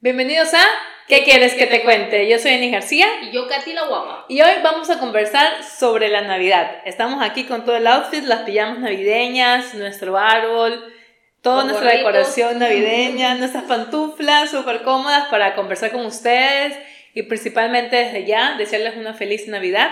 Bienvenidos a ¿Qué quieres que te cuente? Yo soy Eni García. Y yo, Katy la Guapa. Y hoy vamos a conversar sobre la Navidad. Estamos aquí con todo el outfit, las pijamas navideñas, nuestro árbol, toda Los nuestra gorritos. decoración navideña, nuestras pantuflas súper cómodas para conversar con ustedes y principalmente desde ya desearles una feliz Navidad,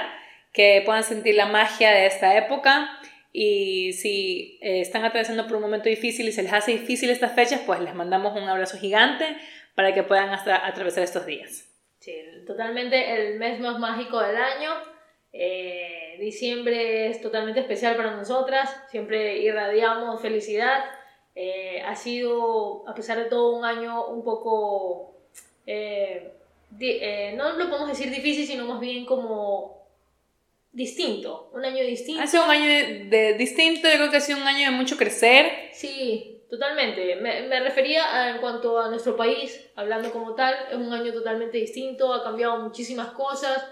que puedan sentir la magia de esta época. Y si eh, están atravesando por un momento difícil y se les hace difícil estas fechas, pues les mandamos un abrazo gigante para que puedan hasta atravesar estos días. Sí, totalmente el mes más mágico del año. Eh, diciembre es totalmente especial para nosotras. Siempre irradiamos felicidad. Eh, ha sido, a pesar de todo, un año un poco. eh, di- eh, no lo podemos decir difícil, sino más bien como distinto. Un año distinto. Ha sido un año de, de distinto, yo creo que ha sido un año de mucho crecer. Sí, totalmente. Me, me refería a- en cuanto a nuestro país, hablando como tal, es un año totalmente distinto, ha cambiado muchísimas cosas,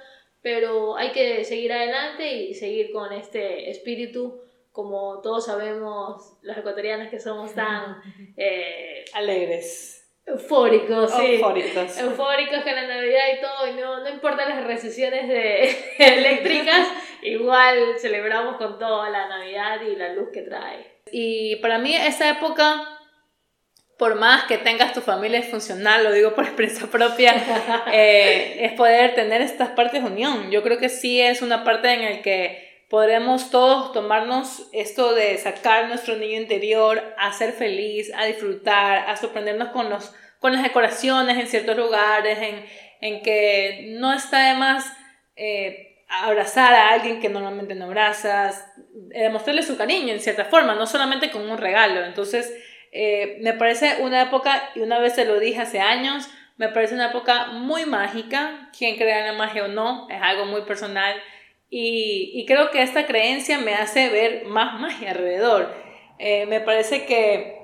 pero hay que seguir adelante y seguir con este espíritu, como todos sabemos, las ecuatorianas que somos tan eh, Alegres. eufóricos, sí. Eufóricos. Eufóricos con la Navidad y todo, y no, no importa las recesiones de, eléctricas, igual celebramos con toda la Navidad y la luz que trae. Y para mí esa época, por más que tengas tu familia funcional, lo digo por experiencia propia, eh, es poder tener estas partes de unión. Yo creo que sí es una parte en la que podremos todos tomarnos esto de sacar nuestro niño interior, a ser feliz, a disfrutar, a sorprendernos con, los, con las decoraciones en ciertos lugares, en, en que no está de más eh, abrazar a alguien que normalmente no abrazas, eh, demostrarle su cariño en cierta forma, no solamente con un regalo. Entonces, eh, me parece una época, y una vez se lo dije hace años, me parece una época muy mágica, quien crea en la magia o no, es algo muy personal, y, y creo que esta creencia me hace ver más magia alrededor. Eh, me parece que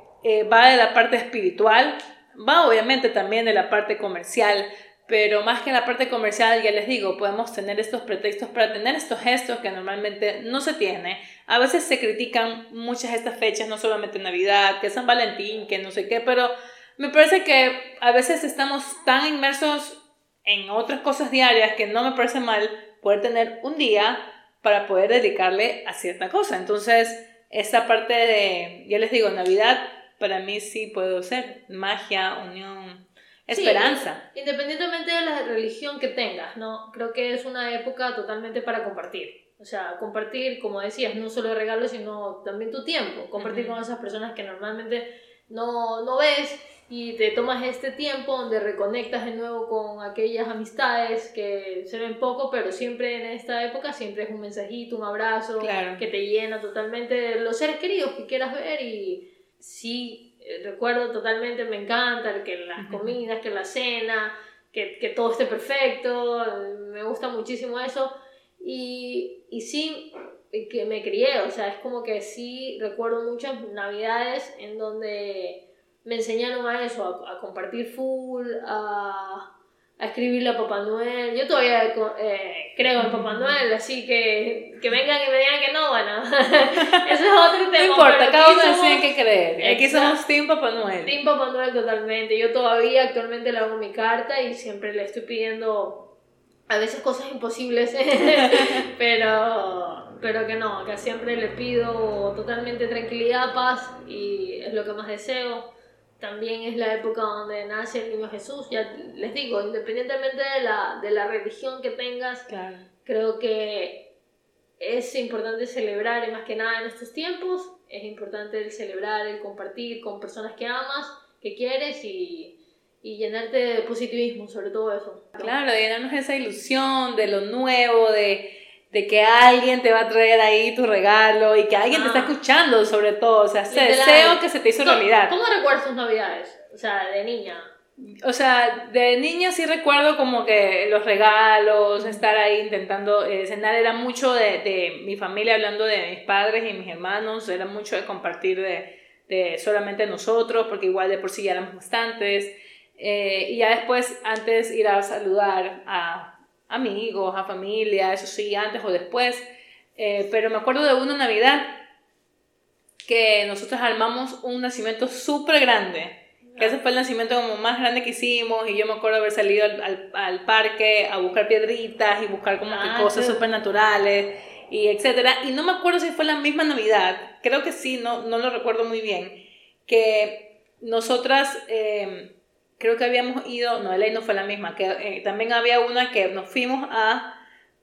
va de la parte espiritual, va obviamente también de la parte comercial, pero más que la parte comercial, ya les digo, podemos tener estos pretextos para tener estos gestos que normalmente no se tiene. A veces se critican muchas estas fechas, no solamente Navidad, que San Valentín, que no sé qué, pero me parece que a veces estamos tan inmersos en otras cosas diarias que no me parece mal poder tener un día para poder dedicarle a cierta cosa. Entonces, esta parte de, ya les digo, Navidad para mí sí puedo ser magia, unión, Sí, esperanza. independientemente de la religión que tengas, ¿no? Creo que es una época totalmente para compartir. O sea, compartir, como decías, no solo regalos, sino también tu tiempo. Compartir Ujú. con esas personas que normalmente no, no ves y te tomas este tiempo donde reconectas de nuevo con aquellas amistades que se ven poco, pero siempre en esta época siempre es un mensajito, un abrazo Claro. que te llena totalmente de los seres queridos que quieras ver y sí, recuerdo totalmente, me encanta que las comidas, que la cena, que, que todo esté perfecto, eh, me gusta muchísimo eso. Y, y sí, eh, que me crié, o sea, es como que sí recuerdo muchas navidades en donde me enseñaron a eso, a, a compartir full, a, a escribirle a Papá Noel. Yo todavía eh, creo en Papá Noel, así que que vengan y me digan que no, bueno, eso es otro tema. No importa, cada uno decide qué creer. Aquí Exacto. somos Team Papá Noel. Team Papá Noel totalmente. Yo todavía actualmente le hago mi carta y siempre le estoy pidiendo a veces cosas imposibles, pero, pero que no, que siempre le pido totalmente tranquilidad, paz y es lo que más deseo. También es la época donde nace el niño Jesús, ya les digo, independientemente de la, de la religión que tengas, Claro. creo que es importante celebrar y más que nada en estos tiempos es importante el celebrar, el compartir con personas que amas, que quieres y, y llenarte de positivismo sobre todo eso. Claro, de llenarnos esa ilusión de lo nuevo, de, de que alguien te va a traer ahí tu regalo y que alguien te Ah. está escuchando sobre todo. O sea, ese deseo que se te hizo ¿Cómo- realidad. ¿Cómo recuerdas tus navidades? O sea, de niña. O sea, de niña sí recuerdo como que los regalos, estar ahí intentando eh, cenar, era mucho de, de mi familia hablando de mis padres y mis hermanos, era mucho de compartir de, de solamente nosotros, porque igual de por sí ya éramos bastantes. Eh, y ya después, antes ir a saludar a amigos, a familia, eso sí, antes o después. Eh, pero me acuerdo de una Navidad que nosotros armamos un nacimiento súper grande Que ese fue el nacimiento como más grande que hicimos y yo me acuerdo haber salido al, al, parque a buscar piedritas y buscar como que ah, cosas supernaturales y etcétera. Y no me acuerdo si fue la misma Navidad, creo que sí, no, no lo recuerdo muy bien, que nosotras... Eh, creo que habíamos ido, no, ley no fue la misma, que eh, también había una que nos fuimos a,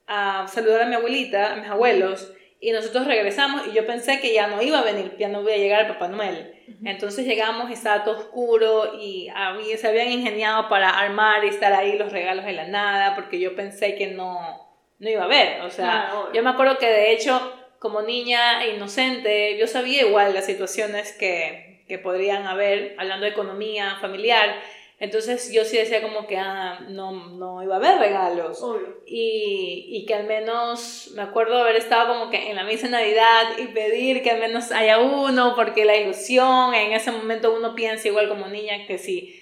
a, saludar a mi abuelita, a mis abuelos, y nosotros regresamos y yo pensé que ya no iba a venir, ya no iba a llegar Papá Noel. Entonces llegamos estaba todo oscuro y había, se habían ingeniado para armar y estar ahí los regalos de la nada, porque yo pensé que no, no iba a haber. O sea, yo me acuerdo que de hecho, como niña inocente, yo sabía igual las situaciones que, que podrían haber, hablando de economía familiar, entonces yo sí decía como que ah, no, no iba a haber regalos. Y, y, que al menos me acuerdo haber estado como que en la misa de Navidad y pedir que al menos haya uno, porque la ilusión, en ese momento uno piensa igual como niña que sí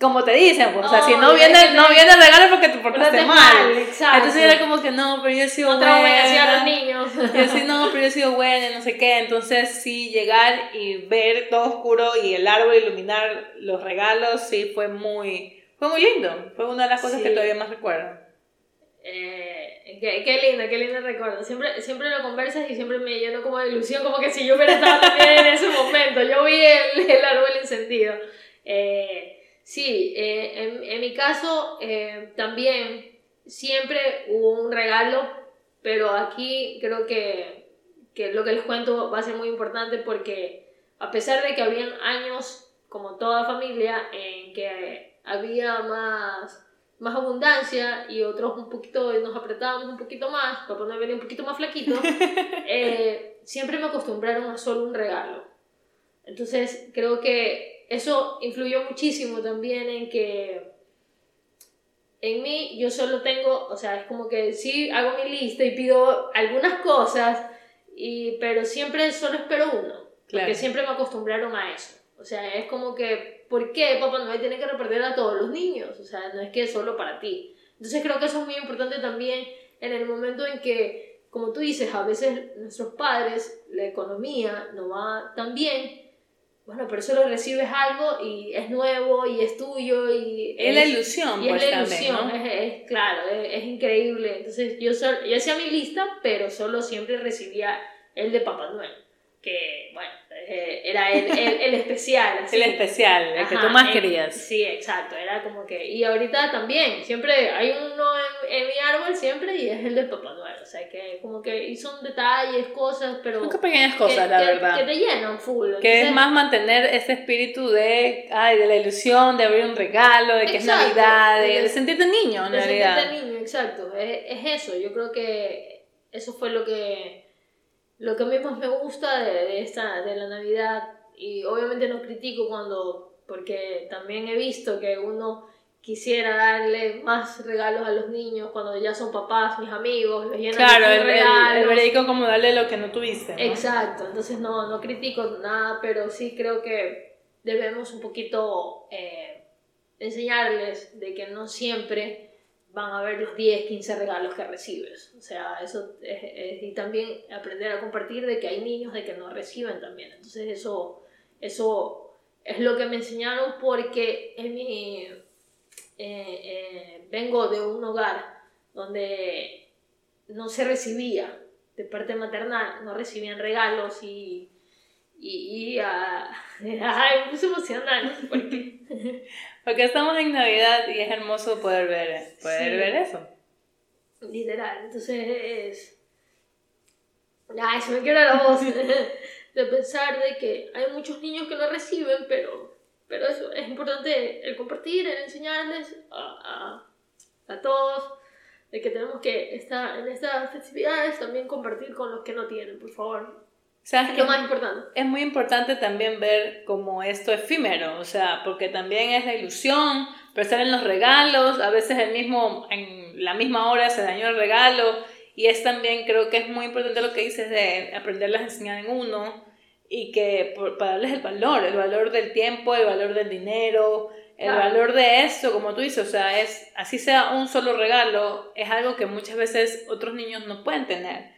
como te dicen, pues, o sea, si no viene, no viene el regalo porque te portaste mal. Exacto. Entonces era como que no, pero yo he sido buena. a los niños. Yo sí, no, pero yo he sido buena, no sé qué. Entonces sí, llegar y ver todo oscuro y el árbol iluminar los regalos, sí, fue muy, fue muy lindo. Fue una de las cosas que todavía más recuerdo. Eh, qué, qué, lindo, qué lindo recuerdo. Siempre, siempre lo conversas y siempre me lleno como de ilusión, como que si yo hubiera estado también en ese momento. Yo vi el, el árbol encendido. Eh, Sí, eh, en, en, mi caso eh, también siempre hubo un regalo, pero aquí creo que, que lo que les cuento va a ser muy importante porque a pesar de que habían años, como toda familia, en que había más, más abundancia y otros un poquito, nos apretábamos un poquito más, para no venir un poquito más flaquito, eh, siempre me acostumbraron a solo un regalo. Entonces creo que eso influyó muchísimo también en que en mí yo solo tengo, o sea, es como que sí hago mi lista y pido algunas cosas, y, pero siempre solo espero uno, porque siempre me acostumbraron a eso. O sea, es como que, ¿por qué Papá Noel tiene que repartir a todos los niños? O sea, no es que es solo para ti. Entonces creo que eso es muy importante también en el momento en que, como tú dices, a veces nuestros padres, la economía no va tan bien bueno, pero solo recibes algo y es nuevo y es tuyo y... Es, la ilusión, y es pues, la ilusión, es, claro, es, increíble. Entonces yo, yo hacía mi lista, pero solo siempre recibía el de Papá Noel, que bueno, eh, era el, el, especial. El especial, el que tú más querías. Sí, exacto, era como que... Y ahorita también, siempre hay uno en, mi árbol siempre y es el de Papá Noel. O sea, que como que y son detalles, cosas, pero... Son pequeñas cosas, la verdad. Que te llenan full. Que es más mantener ese espíritu de, ay, de la ilusión, de abrir un regalo, de que es Navidad, de, sentirte niño, en de realidad. sentirte niño, exacto. Es, es eso, yo creo que eso fue lo que lo que a mí más me gusta de, esta, de la Navidad, y obviamente no critico cuando, porque también he visto que uno quisiera darle más regalos a los niños cuando ya son papás, mis amigos, los llenan claro, de regalos. el, veredicto como darle lo que no tuviste. Exacto, entonces no, no critico nada, pero sí creo que debemos un poquito eh, enseñarles de que no siempre van a los 10, 15 regalos que recibes. O sea, eso es, y también aprender a compartir de que hay niños de que no reciben también. Entonces eso, eso es lo que me enseñaron porque eh, eh, vengo de un hogar donde no se recibía de parte maternal, no recibían regalos y y, y uh, ay, muy emocional, porque... porque estamos en Navidad y es hermoso poder ver, poder ver eso. Literal, entonces Ay, se me quiebra la voz de pensar de que hay muchos niños que no reciben, pero, pero eso es importante el compartir, el enseñarles a, a, a todos de que tenemos que estar en estas festividades también compartir con los que no tienen, por favor es lo más importante. Es muy importante también ver como esto efímero, o sea, porque también es la ilusión, pensar en los regalos, a veces el mismo, en la misma hora se dañó el regalo, y es también, creo que es muy importante lo que dices de aprenderlas a enseñar en uno, y que para darles el valor, el valor del tiempo, el valor del dinero, el valor de esto, como tú dices, o sea, es, así sea un solo regalo, es algo que muchas veces otros niños no pueden tener.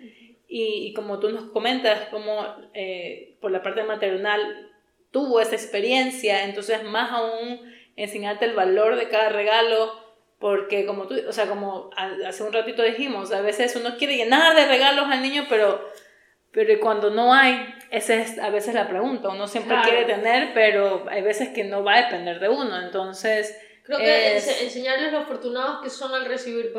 Y, como tú nos comentas, como eh, por la parte maternal, tuvo esa experiencia, entonces más aún enseñarte el valor de cada regalo, porque como tú, o sea, como hace un ratito dijimos, a veces uno quiere llenar de regalos al niño, pero, pero cuando no hay, esa es a veces la pregunta, uno siempre quiere tener, pero hay veces que no va a depender de uno, entonces... Creo que enseñarles lo afortunados que son al recibir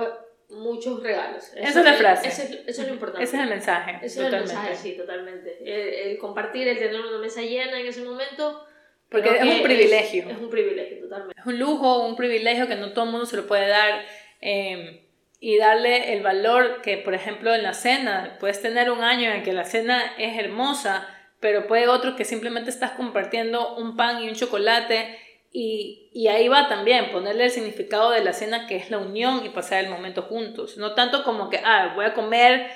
muchos regalos. Esa es la frase. Eso es, lo importante. Ese es el mensaje. Ese es el mensaje, sí, totalmente. El, compartir, el tener una mesa llena en ese momento. Porque es un privilegio. Es, un privilegio, totalmente. Es un lujo, un privilegio que no todo el mundo se lo puede dar. Em, y darle el valor que, por ejemplo, en la cena, puedes tener un año en que la cena es hermosa, pero puede otro que simplemente estás compartiendo un pan y un chocolate y, ahí va también, ponerle el significado de la cena que es la unión y pasar el momento juntos. No tanto como que, ah, voy a comer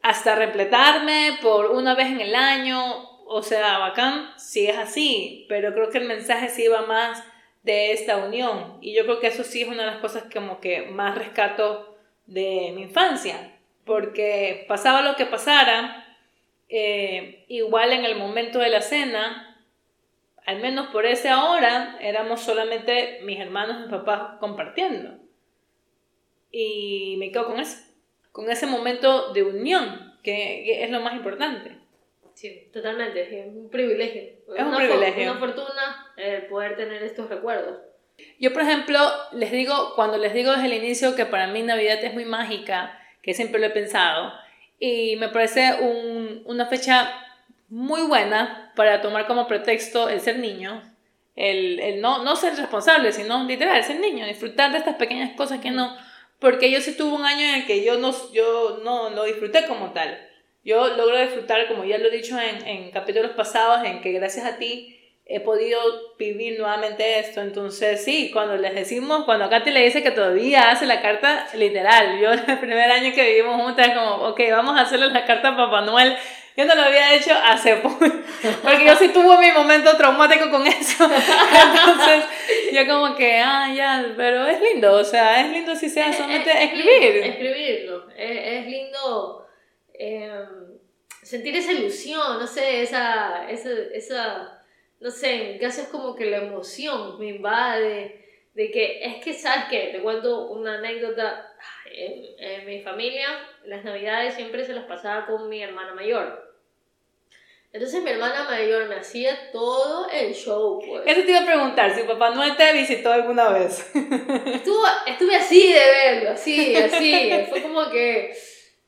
hasta repletarme por una vez en el año, o sea, bacán, si es así, pero creo que el mensaje sí va más de esta unión. Y yo creo que eso sí es una de las cosas como que más rescato de mi infancia, porque pasaba lo que pasara, eh, igual en el momento de la cena, al menos por esa hora, éramos solamente mis hermanos y mi papá compartiendo. Y me quedo con eso, con ese momento de unión, que es lo más importante. Sí, totalmente, es un privilegio. Es un privilegio. Una fortuna eh, poder tener estos recuerdos. Yo, por ejemplo, les digo, cuando les digo desde el inicio que para mí Navidad es muy mágica, que siempre lo he pensado, y me parece un, una fecha muy buena para tomar como pretexto el ser niño, el, el no, no ser responsable, sino literal, ser niño, disfrutar de estas pequeñas cosas que no, porque yo sí tuve un año en el que yo no, yo no lo disfruté como tal. Yo logro disfrutar, como ya lo he dicho en, en capítulos pasados, en que gracias a ti he podido vivir nuevamente esto. Entonces, sí, cuando les decimos, cuando Katy le dice que todavía hace la carta, literal, yo el primer año que vivimos juntas, como, ok, vamos a hacerle la carta a Papá Noel yo no lo había hecho hace poco, porque yo sí tuve mi momento traumático con eso. Entonces, yo como que, ah, ya, pero es lindo, o sea, es lindo si sea solamente escribir. escribirlo, es, lindo em, sentir esa ilusión, no sé, esa, esa, esa, no sé, en mi caso es como que la emoción me invade, de que es que, ¿sabes qué? Te cuento una anécdota. En, en, mi familia, las navidades siempre se las pasaba con mi hermana mayor. Entonces mi hermana mayor me hacía todo el show, pues. Eso te iba a preguntar, si Papá Noel te visitó alguna vez. Estuvo, estuve así de verlo, así, así. Fue como que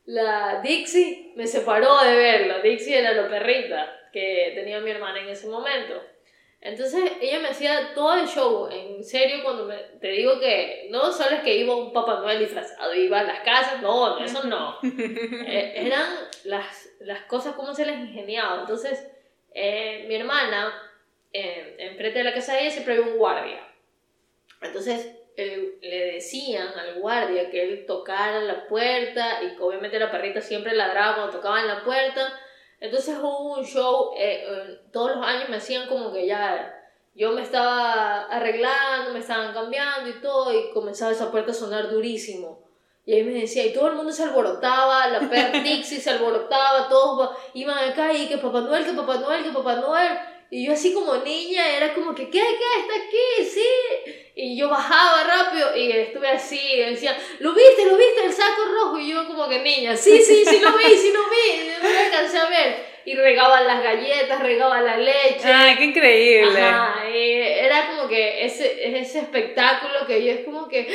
la Dixie me separó de verlo. Dixie era la perrita que tenía mi hermana en ese momento. Entonces ella me hacía todo el show, en serio, cuando me, te digo que no solo es que iba un Papá Noel disfrazado, iba a las casas, no, eso no. Eh, eran las, las cosas como se les ingeniaba. Entonces, eh, mi hermana, eh, enfrente de la casa de ella siempre había un guardia. Entonces, le decían al guardia que él tocara la puerta y obviamente la perrita siempre ladraba cuando tocaba en la puerta entonces hubo un show, eh, eh, todos los años me hacían como que ya, yo me estaba arreglando, me estaban cambiando y todo, y comenzaba esa puerta a sonar durísimo. Y ahí me decía, y todo el mundo se alborotaba, la perra Dixie se alborotaba, todos iban acá y que Papá Noel, que Papá Noel, que Papá Noel. Y yo así como niña era como que, ¿qué? ¿Qué? ¿Está aquí? Sí. Y yo bajaba rápido y estuve así, y decía, ¿lo viste? ¿Lo viste? El saco rojo. Y yo como que niña, sí, sí, sí lo vi, sí lo vi. No me alcancé a ver y regaban las galletas, regaban la leche. ¡Ay, qué increíble! Ajá, y era como que ese, ese espectáculo que yo es como que,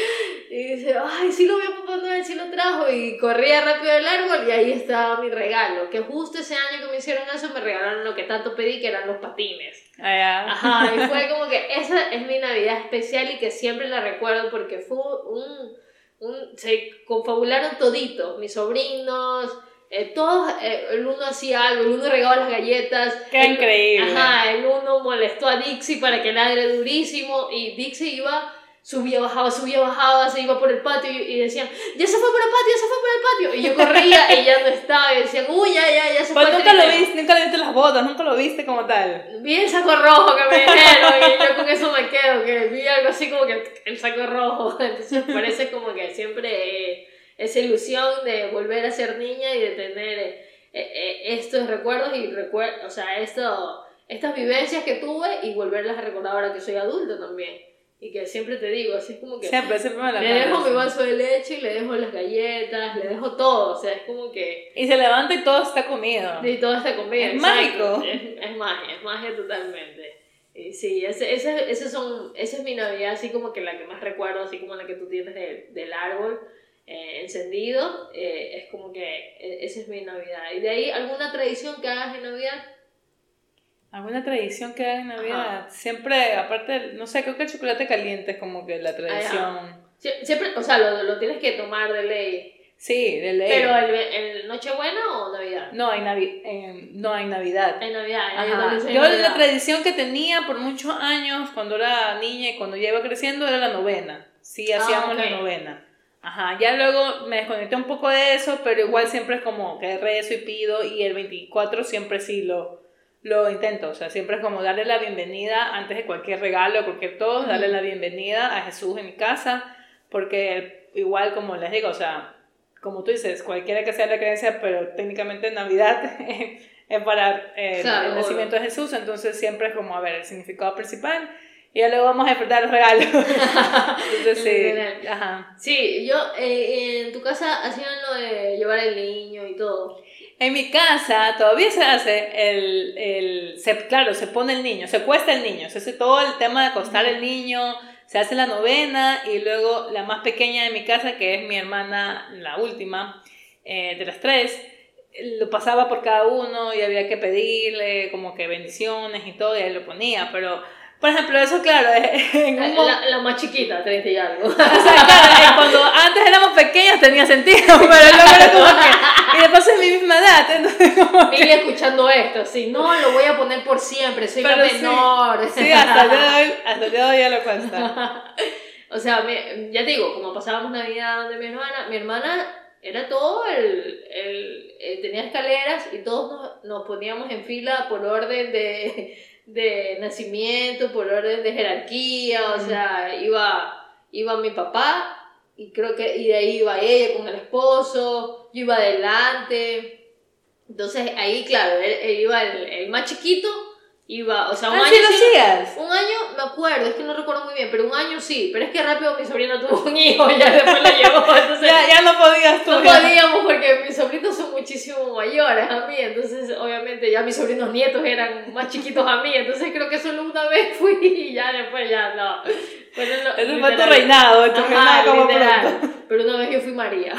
y dice, ay, sí lo vio Papá Noel, sí lo trajo, y corría rápido del árbol y ahí estaba mi regalo, que justo ese año que me hicieron eso me regalaron lo que tanto pedí, que eran los patines. Ah, Ajá, y fue como que esa es mi Navidad especial y que siempre la recuerdo porque fue un, un se confabularon toditos, mis sobrinos, eh, todos, eh, el uno hacía algo, el uno regaba las galletas. ¡Qué increíble! Ajá, el uno molestó a Dixie para que ladre durísimo y Dixie iba, subía, bajaba, subía, bajaba, se iba por el patio y, decían, ya se fue por el patio, ya se fue por el patio. Y yo corría y ya no estaba y decían, uy, ya, ya, ya se fue. nunca lo viste, nunca le viste las botas, nunca lo viste como tal. Vi el saco rojo que me dijeron y yo con eso me quedo, que vi algo así como que el saco rojo. Entonces parece como que siempre esa ilusión de volver a ser niña y de tener eh, eh, estos recuerdos y recuerdos, o sea, esto, estas vivencias que tuve y volverlas a recordar ahora que soy adulto también. Y que siempre te digo, así es como que... Siempre, siempre me la Le dejo mi vaso de leche, le dejo las galletas, le dejo todo. O sea, es como que... Y se levanta y todo está comido. Y todo está comida. Es exacto. mágico. Es, es magia, es magia totalmente. Y sí, ese, ese, ese son, esa es mi Navidad, así como que la que más recuerdo, así como la que tú tienes de- del árbol eh, encendido. eh, es como que eh, esa es mi Navidad. Y de ahí, ¿alguna tradición que hagas en Navidad? ¿Alguna tradición que hay en Navidad? Siempre, aparte, no sé, creo que el chocolate caliente es como que la tradición. Sie- Siempre, o sea, lo, lo tienes que tomar de ley. Sí, de ley. Pero el, el Nochebuena o Navidad? No hay, navi eh, no hay Navidad. En Navidad. en Ajá. Navidad, en Yo Navidad. la tradición que tenía por muchos años, cuando era niña y cuando ya iba creciendo, era la novena. Sí, Ah, hacíamos ok. la novena. Ajá, ya luego me desconecté un poco de eso, pero igual siempre es como que rezo y pido y el 24 siempre sí lo, lo intento. O sea, siempre es como darle la bienvenida antes de cualquier regalo, cualquier todo, darle la bienvenida a Jesús en mi casa, porque igual como les digo, o sea, como tú dices, cualquiera que sea la creencia, pero técnicamente Navidad es para eh, Claro, el nacimiento de Jesús, entonces siempre es como, a ver, el significado principal. Y ya luego vamos a disfrutar los regalos. entonces sí, ajá. Sí, yo eh, en tu casa hacían lo de llevar el niño y todo. En mi casa todavía se hace el, el se, claro, se pone el niño, se cuesta el niño, se hace todo el tema de acostar el niño, se hace la novena y luego la más pequeña de mi casa, que es mi hermana, la última eh, de las tres, lo pasaba por cada uno y había que pedirle como que bendiciones y todo y él lo ponía, pero por ejemplo eso claro, en un La, la más chiquita, 30 y algo. o sea, claro, cuando antes éramos pequeños tenía sentido, pero luego era como que, y después es mi misma edad, entonces como que- escuchando esto, sí, no, lo voy a poner por siempre, soy la Pero sí. menor. Sí, hasta el día de hoy, hasta el día de hoy ya lo cuesta. O sea, ya te digo, como pasábamos Navidad donde mi hermana, mi hermana era todo el, el, eh, tenía escaleras y todos nos, nos poníamos en fila por orden de, de nacimiento, por orden de jerarquía, o sea, iba, iba mi papá y creo que y de ahí iba ella con el esposo, yo iba adelante. Entonces ahí, claro, él, él iba el, el más chiquito, iba, o sea, un Ah, año sí lo un año, me acuerdo, es que no recuerdo muy bien, pero un año sí. Pero es que rápido mi sobrina tuvo un hijo y ya después la llevó. Entonces Ya, ya no podías tú. no ya. podíamos porque mis sobrinos son muchísimo mayores a mí. Entonces, obviamente, ya mis sobrinos nietos eran más chiquitos a mí. Entonces, creo que solo una vez fui y ya después ya no. Pero no, Ese fue tu reinado, tu reinado como pronto. Pero una vez yo fui María.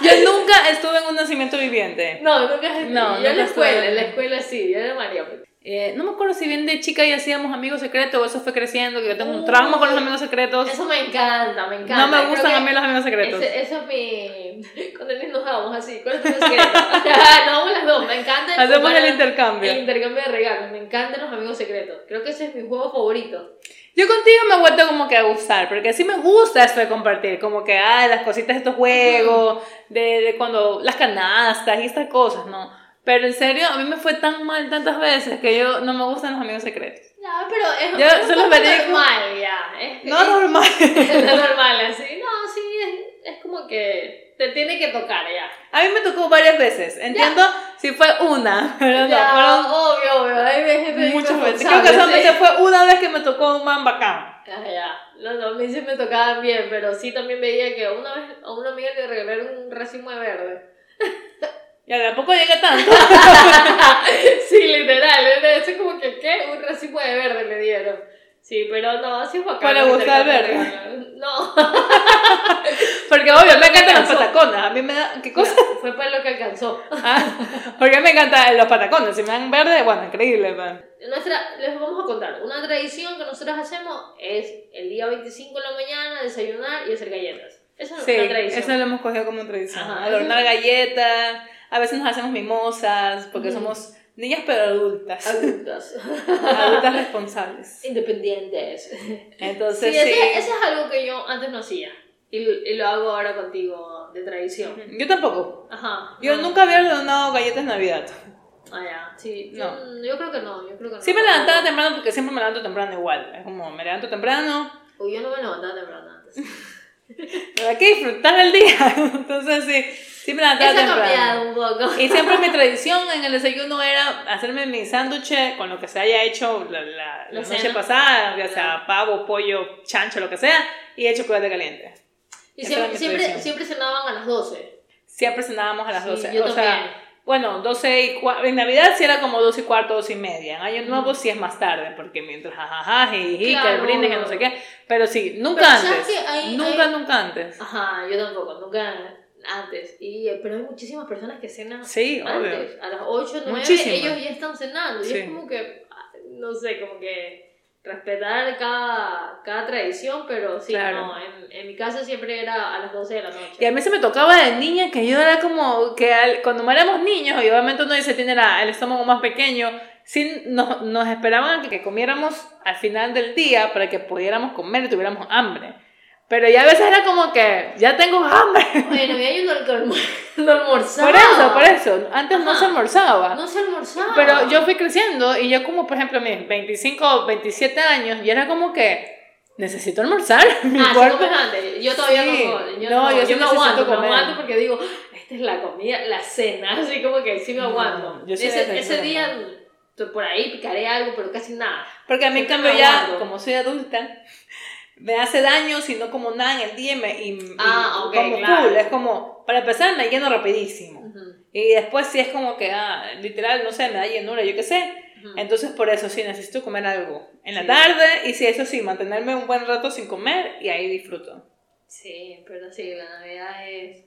Yo nunca estuve en un nacimiento viviente. No, nunca No, Yo en nunca la escuela, estuve. en la escuela sí, yo era María. pues. Eh, no me acuerdo si bien de chica ya hacíamos amigos secretos o eso fue creciendo, que yo tengo un trauma con los amigos secretos. Eso me encanta, me encanta. No me Creo gustan a mí los amigos secretos. Ese, eso es mi. Cuando nos damos así, ¿cuál es tu secreto? no, vamos las dos, me encanta. Hacemos el intercambio. El intercambio de regalos, me encantan los amigos secretos. Creo que ese es mi juego favorito. Yo contigo me he vuelto como que a gustar, porque sí me gusta esto de compartir, como que, ay, las cositas de estos juegos, de, de cuando, las canastas y estas cosas, ¿no? Pero en serio, a mí me fue tan mal tantas veces que yo no me gustan los amigos secretos. Ya, pero es, Yo es solo normal ya. Es, No normal. es normal así. No, sí, es, es como que te tiene que tocar ya. A mí me tocó varias veces, entiendo si fue una, pero no, Ya, fueron obvio, obvio. Hay veces muchas es veces. Creo que solamente sí. fue una vez que me tocó un man bacán. Ah, ya. No, no, a mí sí me tocaban bien, pero sí también veía que una vez a una amiga le regalaron un racimo de verde. Ya tampoco llegué tanto. sí, literal. Es como que, ¿qué? Un racimo de verde le dieron. Sí, pero no, así es bacán. ¿Cuál le gusta el verde? verde? No. Porque obvio, me encantan los patacones. A mí me da. ¿Qué cosa? Fue para lo que alcanzó. Ah, porque me encantan los patacones. Si me dan verde, bueno, increíble. man. Nuestra, les vamos a contar. Una tradición que nosotros hacemos es el día 25 de la mañana desayunar y hacer galletas. Esa es Sí, una tradición. eso lo hemos cogido como tradición. Adornar eso- galletas. A veces nos hacemos mimosas, porque Ujú. somos niñas pero adultas. Adultas. adultas responsables. Independientes. Entonces, Sí, sí. ese, ese es algo que yo antes no hacía. Y, y lo hago ahora contigo de tradición. Yo tampoco. Ajá. Yo Ah. nunca había ordenado galletas Navidad. Ah, ya. Sí. Yo, No. yo creo que no. Yo creo que no. Sí me levantaba temprano porque siempre me levanto temprano igual. Es como, me levanto temprano, Uy, yo no me levantaba temprano antes. pero hay que disfrutar el día. Entonces sí. Siempre me levantaba un poco. Y siempre mi tradición en el desayuno era hacerme mi sándwich con lo que se haya hecho la, la, la noche pasada, ya sea pavo, pollo, chancho, lo que sea, y hecho chocolate caliente. Y siempre, siempre, siempre cenaban a las 12. Siempre cenábamos a las Sí, 12. yo o sea, también. bueno, 12 y. En Navidad sí era como 12 y cuarto, 12 y media. En Año. Nuevo sí es más tarde, porque mientras jajaja, jiji, que el Claro, brindis, que obvio. no sé qué. Pero sí, nunca Pero ¿sabes antes. Ahí- nunca, ahí- nunca antes. Ajá, yo tampoco, nunca antes. Y, eh, pero hay muchísimas personas que cenan Sí, obvio. antes. A las 8, 9, Muchísimas. ellos ya están cenando. Y Sí. es como que, ah, no sé, como que respetar cada, cada tradición, pero sí, Claro. no, en, en mi casa siempre era a las 12 de la noche. Y a mí se me tocaba de niña que yo era como que al- cuando éramos niños, y obviamente uno dice tiene la- el estómago más pequeño, sí nos, nos esperaban que, que comiéramos al final del día para que pudiéramos comer y tuviéramos hambre. Pero ya a veces era como que ya tengo hambre. En Navidad yo no, no almorzaba. Por eso, por eso. Antes no Ajá. se almorzaba. No se almorzaba. Pero yo fui creciendo y yo como, por ejemplo, mis 25, 27 años, y era como que necesito almorzar. Mi Ah, cuerpo... comes antes. Yo todavía Sí. no. Yo No, no, yo yo, sí me aguanto, me comer. aguanto porque digo, esta es la comida, la cena, así como que sí me No, aguanto. yo sí ese, ese día por ahí picaré algo, pero casi nada. Porque a mí, en cambio, me ya, como soy adulta, me hace daño si no como nada en el día y, me, y, y Ah, ok, como claro. full. Es como, para empezar, me lleno rapidísimo. Ujú, Y después sí es como que, ah, literal, no sé, me da llenura, yo qué sé. ujú. Entonces, por eso sí necesito comer algo en la Sí. tarde. Y sí, eso sí, mantenerme un buen rato sin comer y ahí disfruto. Sí, pero sí, la Navidad es,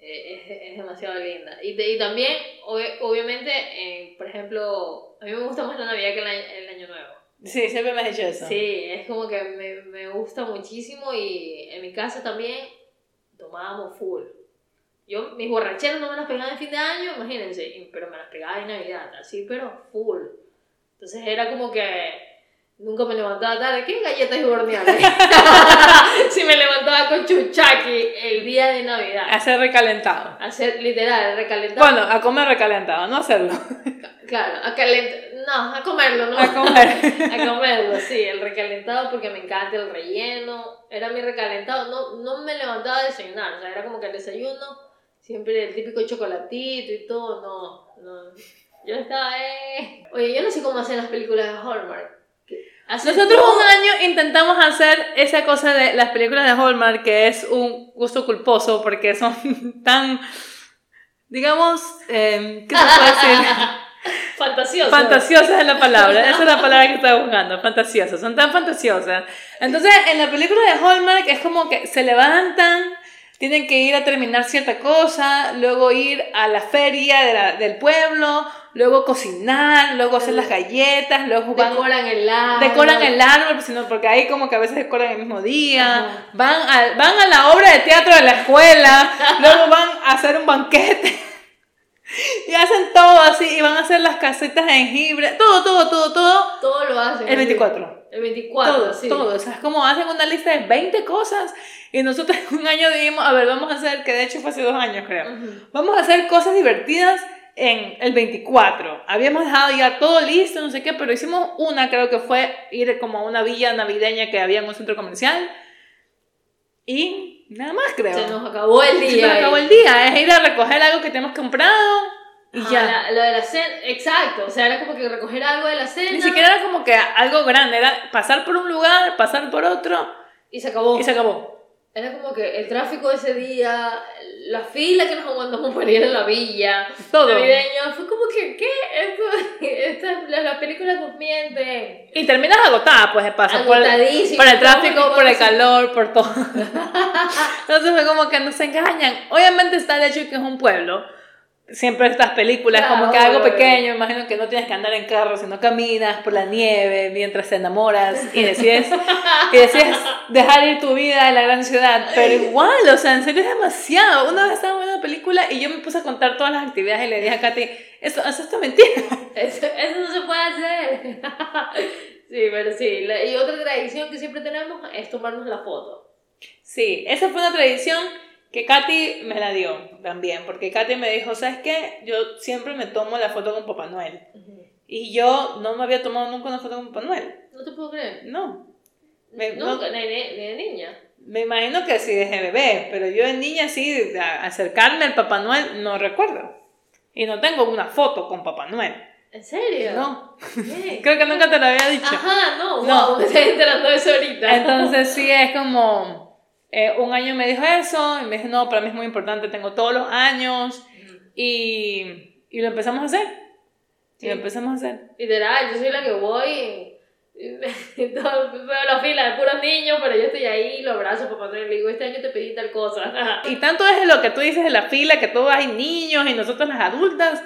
es, es demasiado linda. Y, de- y también, ob- obviamente, eh, por ejemplo, a mí me gusta más la Navidad que el año, el año Nuevo. Sí, siempre me has dicho eso. Sí, es como que me, me gusta muchísimo y en mi casa también tomábamos full. Yo mis borracheras no me las pegaba en fin de año, imagínense, pero me las pegaba en Navidad, así, pero full. Entonces era como que nunca me levantaba tarde, ¿qué galletas y horneadas? si me levantaba con chuchaki el día de Navidad. Hacer recalentado. Hacer literal, recalentar. Bueno, a comer recalentado, no hacerlo. Claro, a calentar. No, a comerlo, ¿no? A comer. a comerlo, sí, el recalentado porque me encanta el relleno. Era mi recalentado. No, no me levantaba a desayunar, o sea, era como que el desayuno, siempre el típico chocolatito y todo. No, no. Yo estaba, eh. Oye, yo no sé cómo hacen las películas de Hallmark. que hacen Nosotros todo- un año intentamos hacer esa cosa de las películas de Hallmark, que es un gusto culposo porque son tan, digamos, eh, ¿qué se puede decir? Fantasioso. Fantasiosas es la palabra, esa es la palabra que estaba buscando, fantasiosas, son tan fantasiosas. Entonces, en la película de Hallmark es como que se levantan, tienen que ir a terminar cierta cosa, luego ir a la feria de la- del pueblo, luego cocinar, luego hacer las galletas, luego van Decoran el árbol. decoran el árbol, sino porque ahí como que a veces decoran el mismo día, Ajá. van a, van a la obra de teatro de la escuela, luego van a hacer un banquete. Y hacen todo así, y van a hacer las casetas de jengibre, todo, todo, todo, todo. Todo lo hacen. El 24. El 24, todo, sí. todo. O sea, es como hacen una lista de 20 cosas. Y nosotros un año dijimos, a ver, vamos a hacer, que de hecho fue hace dos años creo. Ujú. Vamos a hacer cosas divertidas en el 24. Habíamos dejado ya todo listo, no sé qué, pero hicimos una, creo que fue ir como a una villa navideña que había en un centro comercial. Y nada más, creo. Se nos acabó el día. Se nos acabó el día. Es ir a recoger algo que tenemos comprado y Ajá, ya. la- lo de la cena, exacto. O sea, era como que recoger algo de la cena. Ni siquiera era como que algo grande, era pasar por un lugar, pasar por otro Y se acabó. y se acabó. Era como que el tráfico de ese día, la fila que nos aguantamos para ir a la villa, Todo. navideño, fue como que, ¿qué? Esto, estas, las, las películas nos mienten. Y terminas agotada, pues de paso. Por el, por el tráfico, por el calor, por todo. Entonces fue como que nos engañan. Obviamente está el hecho de que es un pueblo. Siempre estas películas, Claro, como que algo pequeño, imagino que no tienes que andar en carro, sino caminas por la nieve mientras te enamoras y decides, y decides dejar ir tu vida en la gran ciudad. Pero igual, o sea, en serio es demasiado. Una vez estaba viendo una película y yo me puse a contar todas las actividades y le dije a Katy, esto, esto es mentira. Eso, eso no se puede hacer. sí, pero sí. y otra tradición que siempre tenemos es tomarnos la foto. Sí, esa fue una tradición que Katy me la dio también, porque Katy me dijo, ¿sabes qué? Yo siempre me tomo la foto con Papá Noel. Y yo no me había tomado nunca una foto con Papá Noel. No te puedo creer. No. Me- no, Nunca, ni, ni, ni de niña. Me imagino que sí desde bebé, pero yo de niña sí, acercarme al Papá Noel no recuerdo. Y no tengo una foto con Papá Noel. ¿En serio? No. Creo que nunca te lo había dicho. Ajá, no, no. me estoy enterando de eso ahorita. Entonces sí es como, eh, un año me dijo eso, y me dijo, no, para mí es muy importante, tengo todos los años, y, y lo empezamos a hacer. Y lo empezamos a hacer. Literal, yo soy la que voy veo la fila de puros niños, pero yo estoy ahí, lo abrazo, papá Noel, le digo, este año te pedí tal cosa. y tanto es lo que tú dices de la fila, que todos hay niños y nosotros las adultas.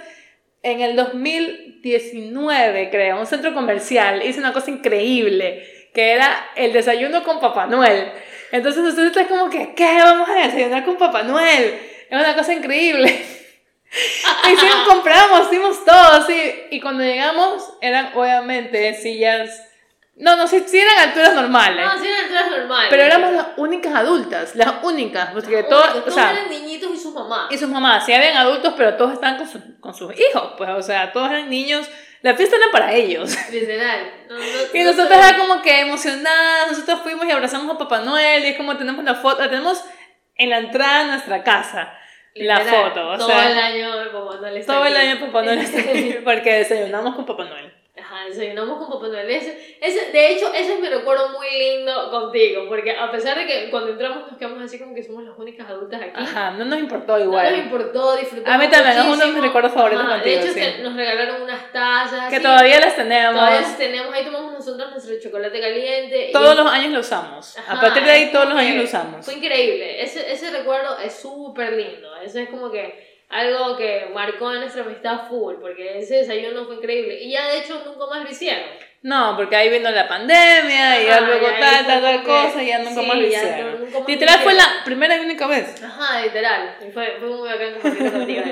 En el 2019, creo, un centro comercial hice una cosa increíble, que era el desayuno con Papá Noel. Entonces ustedes están como que, ¿qué vamos a desayunar con Papá Noel? Es una cosa increíble. y sí, compramos, hicimos todo, sí. Y cuando llegamos, eran obviamente sillas no, no, sí, sí eran alturas normales. No, sí eran alturas normales. Pero éramos las únicas adultas, las únicas. Porque todos, todos eran niñitos y sus mamás. Y sus mamás, sí habían adultos, pero todos estaban con, con sus hijos. Pues, o sea, todos eran niños. La fiesta era para ellos. Literal. y nosotros era como que emocionadas. Nosotros fuimos y abrazamos a Papá Noel. Y es como tenemos la foto, la tenemos en la entrada de nuestra casa. la foto. O todo el año Papá Noel está Todo el año Papá Noel está aquí. Porque desayunamos con Papá Noel. Ajá, desayunamos con Papá Noel. Ese, ese, de hecho, ese es mi recuerdo muy lindo contigo, porque a pesar de que cuando entramos nos quedamos así como que somos las únicas adultas aquí. Ajá, no nos importó igual. No nos importó, disfrutamos. A mí también, es uno de mis recuerdos favoritos contigo. De hecho, sí. nos regalaron unas tazas. Que todavía las tenemos. Todavía las tenemos, ahí tomamos nosotros nuestro chocolate caliente. Todos los años lo usamos. a partir de ahí, todos los años lo usamos. Fue increíble. Ese, ese recuerdo es súper lindo. Ese es como que algo que marcó en nuestra amistad full, porque ese desayuno fue increíble. Y ya de hecho nunca más lo hicieron. No, porque ahí vino la pandemia y ya luego tal, tal, tal cosa y ya nunca más lo hicieron. literal fue la primera y única vez. Ajá, literal. Fue, fue muy bacán compartir contigo.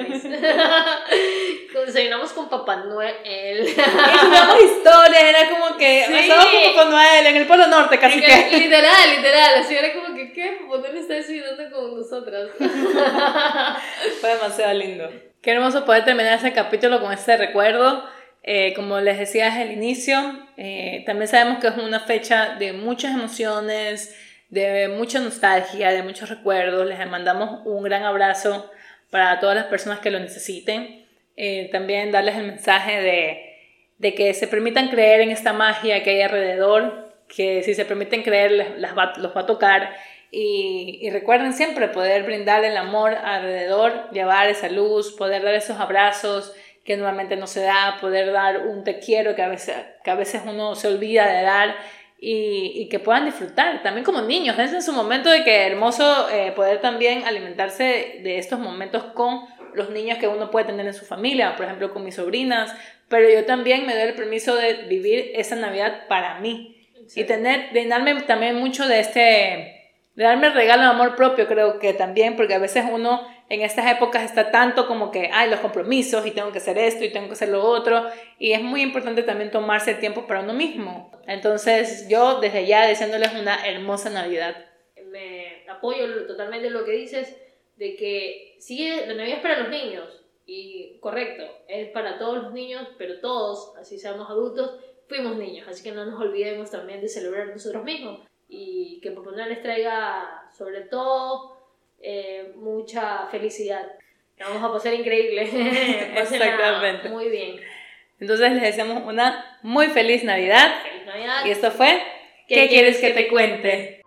Desayunamos con Papá Noel. y jugamos historias, era como que sí. con Papá Noel en el Polo Norte casi que. Literal, literal. Así era como que, ¿qué? Papá Noel está desayunando con nosotras. fue demasiado lindo. Qué hermoso poder terminar ese capítulo con este recuerdo. Eh, como les decía desde el inicio, eh, también sabemos que es una fecha de muchas emociones, de mucha nostalgia, de muchos recuerdos. Les mandamos un gran abrazo para todas las personas que lo necesiten. Eh, también darles el mensaje de, de, que se permitan creer en esta magia que hay alrededor, que si se permiten creer les, los va a tocar. Y, y, recuerden siempre poder brindar el amor alrededor, llevar esa luz, poder dar esos abrazos, que normalmente no se da, poder dar un te quiero que a veces, que a veces uno se olvida de dar y, y que puedan disfrutar, también como niños, es en su momento de que hermoso eh, poder también alimentarse de estos momentos con los niños que uno puede tener en su familia, por ejemplo con mis sobrinas, pero yo también me doy el permiso de vivir esa Navidad para mí y tener, de darme también mucho de este de darme el regalo de amor propio, creo que también, porque a veces uno en estas épocas está tanto como que, hay los compromisos y tengo que hacer esto y tengo que hacer lo otro, y es muy importante también tomarse el tiempo para uno mismo. Entonces, yo desde ya deseándoles una hermosa Navidad. Me apoyo totalmente lo que dices, de que sí, la Navidad es para los niños, y correcto, es para todos los niños, pero todos, así seamos adultos, fuimos niños, así que no nos olvidemos también de celebrar nosotros mismos y que Papá Noel les traiga sobre todo eh, mucha felicidad. vamos a pasar increíble. Exactamente. Muy bien. Entonces les deseamos una muy feliz Navidad. Feliz Navidad. Y esto fue ¿Qué, quieres que te cuente?